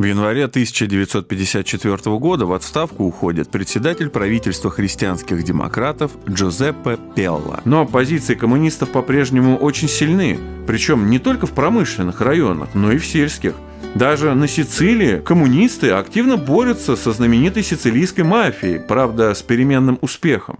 В январе 1954 года в отставку уходит председатель правительства христианских демократов Джузеппе Пелла. Но позиции коммунистов по-прежнему очень сильны, причем не только в промышленных районах, но и в сельских. Даже на Сицилии коммунисты активно борются со знаменитой сицилийской мафией, правда, с переменным успехом.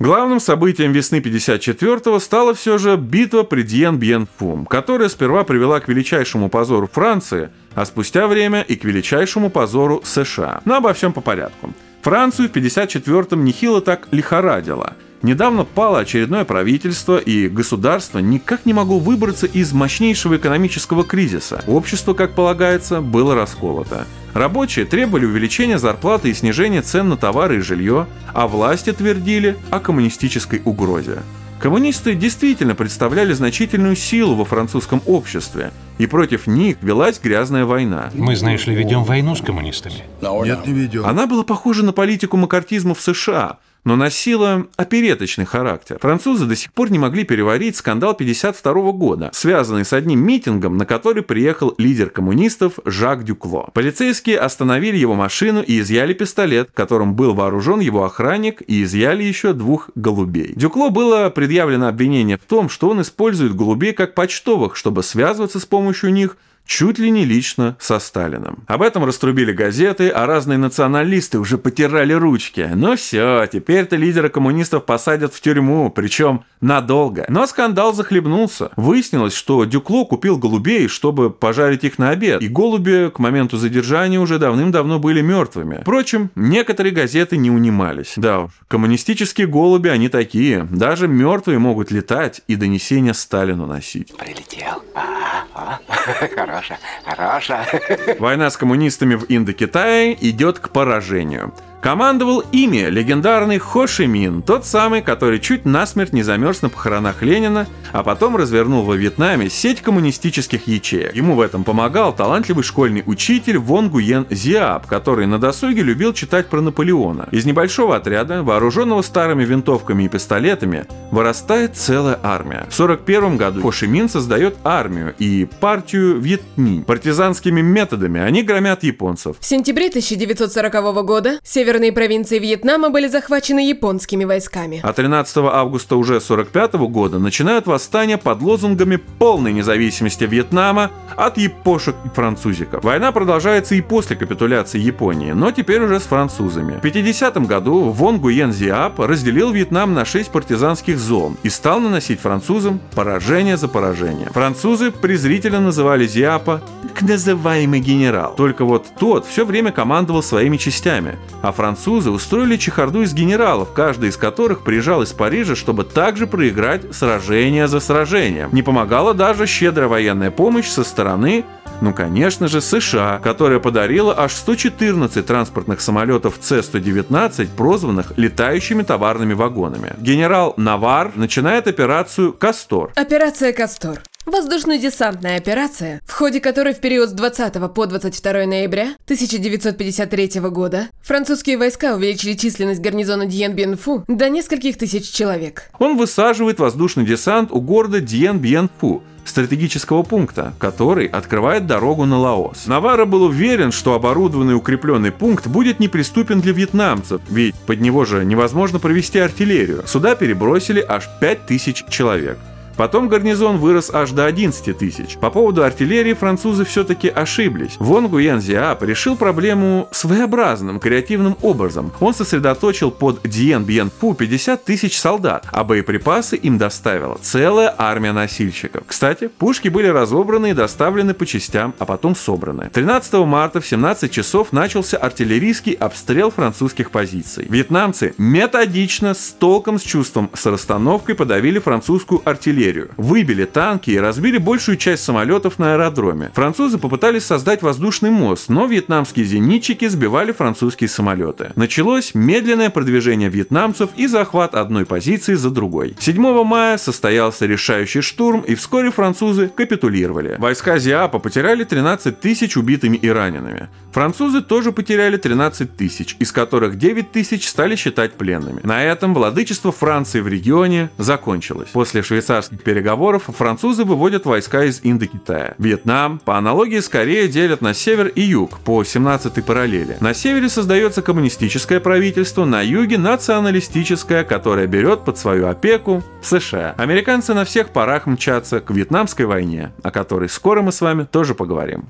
Главным событием весны 54-го стала все же битва при Дьен-Бьен-Фум, которая сперва привела к величайшему позору Франции, а спустя время и к величайшему позору США. Но обо всем по порядку. Францию в 54-м нехило так лихорадило. Недавно пало очередное правительство, и государство никак не могло выбраться из мощнейшего экономического кризиса. Общество, как полагается, было расколото. Рабочие требовали увеличения зарплаты и снижения цен на товары и жилье, а власти твердили о коммунистической угрозе. Коммунисты действительно представляли значительную силу во французском обществе, и против них велась грязная война. Мы, знаешь ли, ведем войну с коммунистами? Нет, не ведем. Она была похожа на политику макартизма в США – но носила опереточный характер. Французы до сих пор не могли переварить скандал 52 года, связанный с одним митингом, на который приехал лидер коммунистов Жак Дюкло. Полицейские остановили его машину и изъяли пистолет, которым был вооружен его охранник, и изъяли еще двух голубей. Дюкло было предъявлено обвинение в том, что он использует голубей как почтовых, чтобы связываться с помощью них чуть ли не лично со Сталиным. Об этом раструбили газеты, а разные националисты уже потирали ручки. Ну все, теперь-то лидера коммунистов посадят в тюрьму, причем надолго. Но скандал захлебнулся. Выяснилось, что Дюкло купил голубей, чтобы пожарить их на обед, и голуби к моменту задержания уже давным-давно были мертвыми. Впрочем, некоторые газеты не унимались. Да уж, коммунистические голуби они такие. Даже мертвые могут летать и донесения Сталину носить. Прилетел. А, а, [LAUGHS] Хороша, хороша. [LAUGHS] Война с коммунистами в Индокитае идет к поражению. Командовал ими легендарный Хо Ши Мин, тот самый, который чуть насмерть не замерз на похоронах Ленина, а потом развернул во Вьетнаме сеть коммунистических ячеек. Ему в этом помогал талантливый школьный учитель Вон Гуен Зиаб, который на досуге любил читать про Наполеона. Из небольшого отряда, вооруженного старыми винтовками и пистолетами, вырастает целая армия. В 1941 году Хо Ши Мин создает армию и партию Вьетни. Партизанскими методами они громят японцев. В сентябре 1940 года север Северные провинции Вьетнама были захвачены японскими войсками. А 13 августа уже 45 года начинают восстание под лозунгами полной независимости Вьетнама от япошек и французиков. Война продолжается и после капитуляции Японии, но теперь уже с французами. В 50 году Вон Гуен Зиап разделил Вьетнам на 6 партизанских зон и стал наносить французам поражение за поражение. Французы презрительно называли Зиапа так называемый генерал. Только вот тот все время командовал своими частями, а французы устроили чехарду из генералов, каждый из которых приезжал из Парижа, чтобы также проиграть сражение за сражением. Не помогала даже щедрая военная помощь со стороны ну, конечно же, США, которая подарила аж 114 транспортных самолетов С-119, прозванных летающими товарными вагонами. Генерал Навар начинает операцию «Кастор». Операция «Кастор». Воздушно-десантная операция, в ходе которой в период с 20 по 22 ноября 1953 года французские войска увеличили численность гарнизона Дьен-Бьен-Фу до нескольких тысяч человек. Он высаживает воздушный десант у города Дьен-Бьен-Фу, стратегического пункта, который открывает дорогу на Лаос. Навара был уверен, что оборудованный укрепленный пункт будет неприступен для вьетнамцев, ведь под него же невозможно провести артиллерию. Сюда перебросили аж 5000 человек. Потом гарнизон вырос аж до 11 тысяч. По поводу артиллерии французы все-таки ошиблись. Вон Гуян Зиап решил проблему своеобразным, креативным образом. Он сосредоточил под Диен Бьен Пу 50 тысяч солдат, а боеприпасы им доставила целая армия носильщиков. Кстати, пушки были разобраны и доставлены по частям, а потом собраны. 13 марта в 17 часов начался артиллерийский обстрел французских позиций. Вьетнамцы методично, с толком, с чувством, с расстановкой подавили французскую артиллерию артиллерию, выбили танки и разбили большую часть самолетов на аэродроме. Французы попытались создать воздушный мост, но вьетнамские зенитчики сбивали французские самолеты. Началось медленное продвижение вьетнамцев и захват одной позиции за другой. 7 мая состоялся решающий штурм, и вскоре французы капитулировали. Войска Зиапа потеряли 13 тысяч убитыми и ранеными. Французы тоже потеряли 13 тысяч, из которых 9 тысяч стали считать пленными. На этом владычество Франции в регионе закончилось. После швейцарских переговоров французы выводят войска из Индокитая. Вьетнам, по аналогии с Кореей, делят на север и юг по 17-й параллели. На севере создается коммунистическое правительство, на юге националистическое, которое берет под свою опеку США. Американцы на всех парах мчатся к Вьетнамской войне, о которой скоро мы с вами тоже поговорим.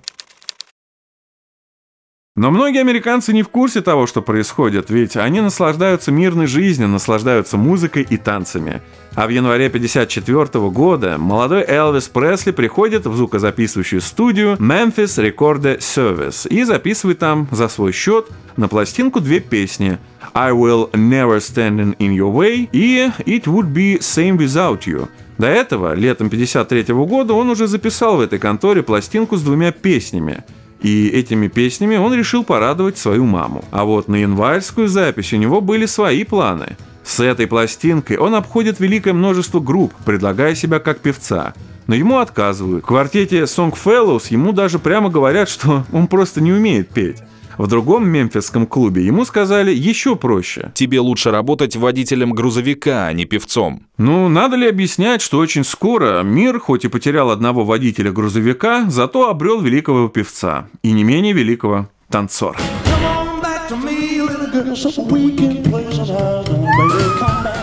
Но многие американцы не в курсе того, что происходит, ведь они наслаждаются мирной жизнью, наслаждаются музыкой и танцами. А в январе 1954 года молодой Элвис Пресли приходит в звукозаписывающую студию Memphis Record Service и записывает там за свой счет на пластинку две песни I Will Never Stand in Your Way и It Would Be Same Without You. До этого, летом 1953 года, он уже записал в этой конторе пластинку с двумя песнями – и этими песнями он решил порадовать свою маму. А вот на январскую запись у него были свои планы. С этой пластинкой он обходит великое множество групп, предлагая себя как певца. Но ему отказывают. В квартете Songfellows ему даже прямо говорят, что он просто не умеет петь. В другом мемфисском клубе ему сказали еще проще. Тебе лучше работать водителем грузовика, а не певцом. Ну, надо ли объяснять, что очень скоро мир, хоть и потерял одного водителя грузовика, зато обрел великого певца и не менее великого танцора.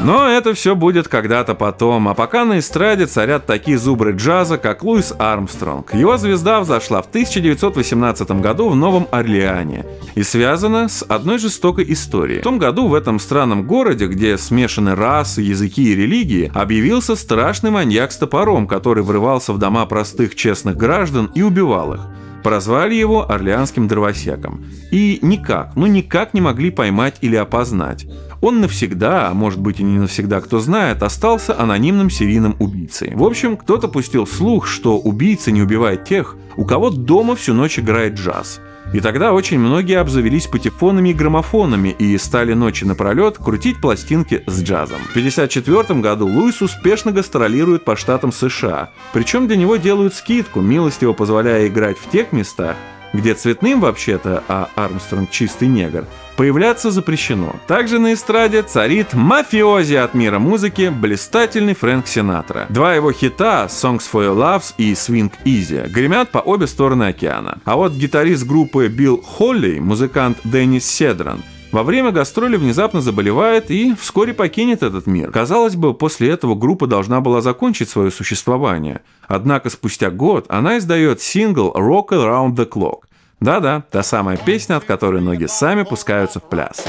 Но это все будет когда-то потом, а пока на эстраде царят такие зубры джаза, как Луис Армстронг. Его звезда взошла в 1918 году в Новом Орлеане и связана с одной жестокой историей. В том году в этом странном городе, где смешаны расы, языки и религии, объявился страшный маньяк с топором, который врывался в дома простых честных граждан и убивал их. Прозвали его Орлеанским дровосеком. И никак, ну никак не могли поймать или опознать. Он навсегда, а может быть и не навсегда, кто знает, остался анонимным серийным убийцей. В общем, кто-то пустил слух, что убийца не убивает тех, у кого дома всю ночь играет джаз. И тогда очень многие обзавелись патефонами и граммофонами и стали ночи напролет крутить пластинки с джазом. В 1954 году Луис успешно гастролирует по штатам США, причем для него делают скидку, милостиво позволяя играть в тех местах, где цветным вообще-то, а Армстронг чистый негр, появляться запрещено. Также на эстраде царит мафиози от мира музыки, блистательный Фрэнк Синатра. Два его хита «Songs for Your Loves» и «Swing Easy» гремят по обе стороны океана. А вот гитарист группы Билл Холли, музыкант Деннис Седран, во время гастроли внезапно заболевает и вскоре покинет этот мир. Казалось бы, после этого группа должна была закончить свое существование. Однако спустя год она издает сингл «Rock Around the Clock». Да-да, та самая песня, от которой ноги сами пускаются в пляс.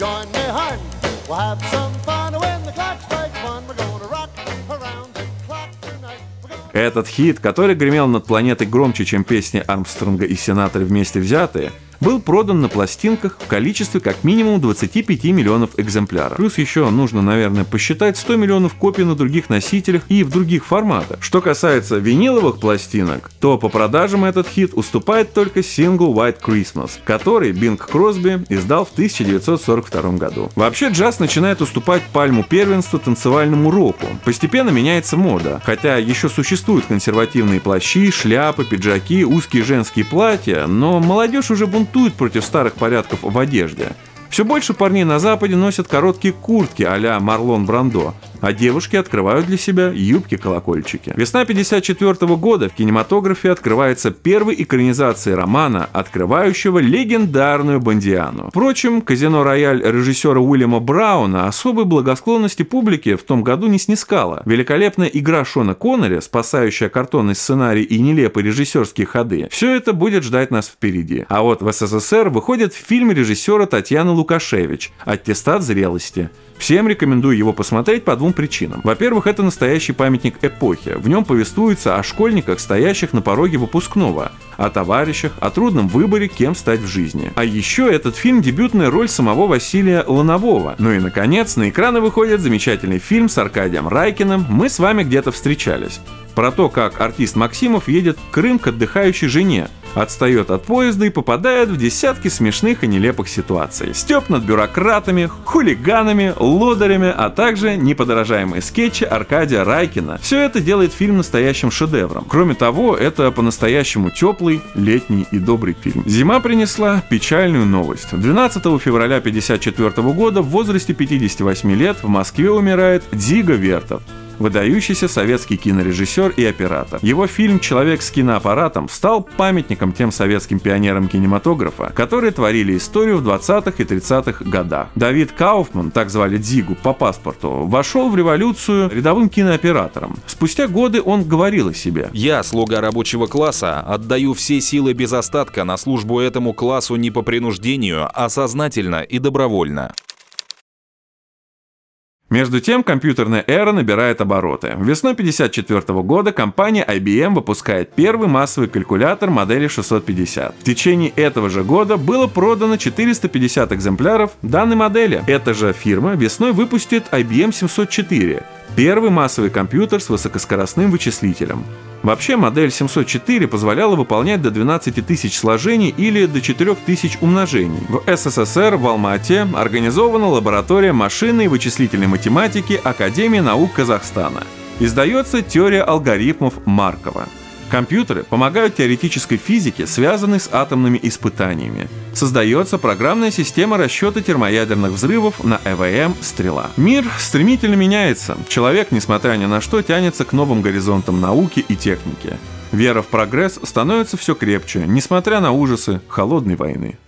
Join me, hun. We'll have some fun when the clock strikes one. We're gonna Этот хит, который гремел над планетой громче, чем песни Армстронга и Сенатора вместе взятые, был продан на пластинках в количестве как минимум 25 миллионов экземпляров. Плюс еще нужно, наверное, посчитать 100 миллионов копий на других носителях и в других форматах. Что касается виниловых пластинок, то по продажам этот хит уступает только сингл White Christmas, который Бинг Кросби издал в 1942 году. Вообще джаз начинает уступать пальму первенства танцевальному року. Постепенно меняется мода, хотя еще существуют консервативные плащи, шляпы, пиджаки, узкие женские платья, но молодежь уже бунтует бунтует против старых порядков в одежде. Все больше парней на Западе носят короткие куртки а-ля Марлон Брандо, а девушки открывают для себя юбки-колокольчики. Весна 54 года в кинематографе открывается первой экранизацией романа, открывающего легендарную Бондиану. Впрочем, «Казино Рояль» режиссера Уильяма Брауна особой благосклонности публики в том году не снискала. Великолепная игра Шона Коннери, спасающая картонный сценарий и нелепые режиссерские ходы, все это будет ждать нас впереди. А вот в СССР выходит фильм режиссера Татьяны Лукашевич «Аттестат зрелости». Всем рекомендую его посмотреть по двум причинам. Во-первых, это настоящий памятник эпохи. В нем повествуется о школьниках, стоящих на пороге выпускного, о товарищах, о трудном выборе, кем стать в жизни. А еще этот фильм – дебютная роль самого Василия Ланового. Ну и, наконец, на экраны выходит замечательный фильм с Аркадием Райкиным «Мы с вами где-то встречались». Про то, как артист Максимов едет в Крым к отдыхающей жене, отстает от поезда и попадает в десятки смешных и нелепых ситуаций. Степ над бюрократами, хулиганами, лодырями, а также неподражаемые скетчи Аркадия Райкина. Все это делает фильм настоящим шедевром. Кроме того, это по-настоящему теплый, летний и добрый фильм. Зима принесла печальную новость. 12 февраля 1954 года в возрасте 58 лет в Москве умирает Дзига Вертов выдающийся советский кинорежиссер и оператор. Его фильм «Человек с киноаппаратом» стал памятником тем советским пионерам кинематографа, которые творили историю в 20-х и 30-х годах. Давид Кауфман, так звали Дзигу по паспорту, вошел в революцию рядовым кинооператором. Спустя годы он говорил о себе. «Я, слуга рабочего класса, отдаю все силы без остатка на службу этому классу не по принуждению, а сознательно и добровольно». Между тем, компьютерная эра набирает обороты. Весной 1954 года компания IBM выпускает первый массовый калькулятор модели 650. В течение этого же года было продано 450 экземпляров данной модели. Эта же фирма весной выпустит IBM 704, первый массовый компьютер с высокоскоростным вычислителем. Вообще модель 704 позволяла выполнять до 12 тысяч сложений или до 4 тысяч умножений. В СССР в Алма-Ате организована лаборатория машинной и вычислительной математики Академии наук Казахстана. Издается теория алгоритмов Маркова. Компьютеры помогают теоретической физике, связанной с атомными испытаниями. Создается программная система расчета термоядерных взрывов на ЭВМ «Стрела». Мир стремительно меняется. Человек, несмотря ни на что, тянется к новым горизонтам науки и техники. Вера в прогресс становится все крепче, несмотря на ужасы холодной войны.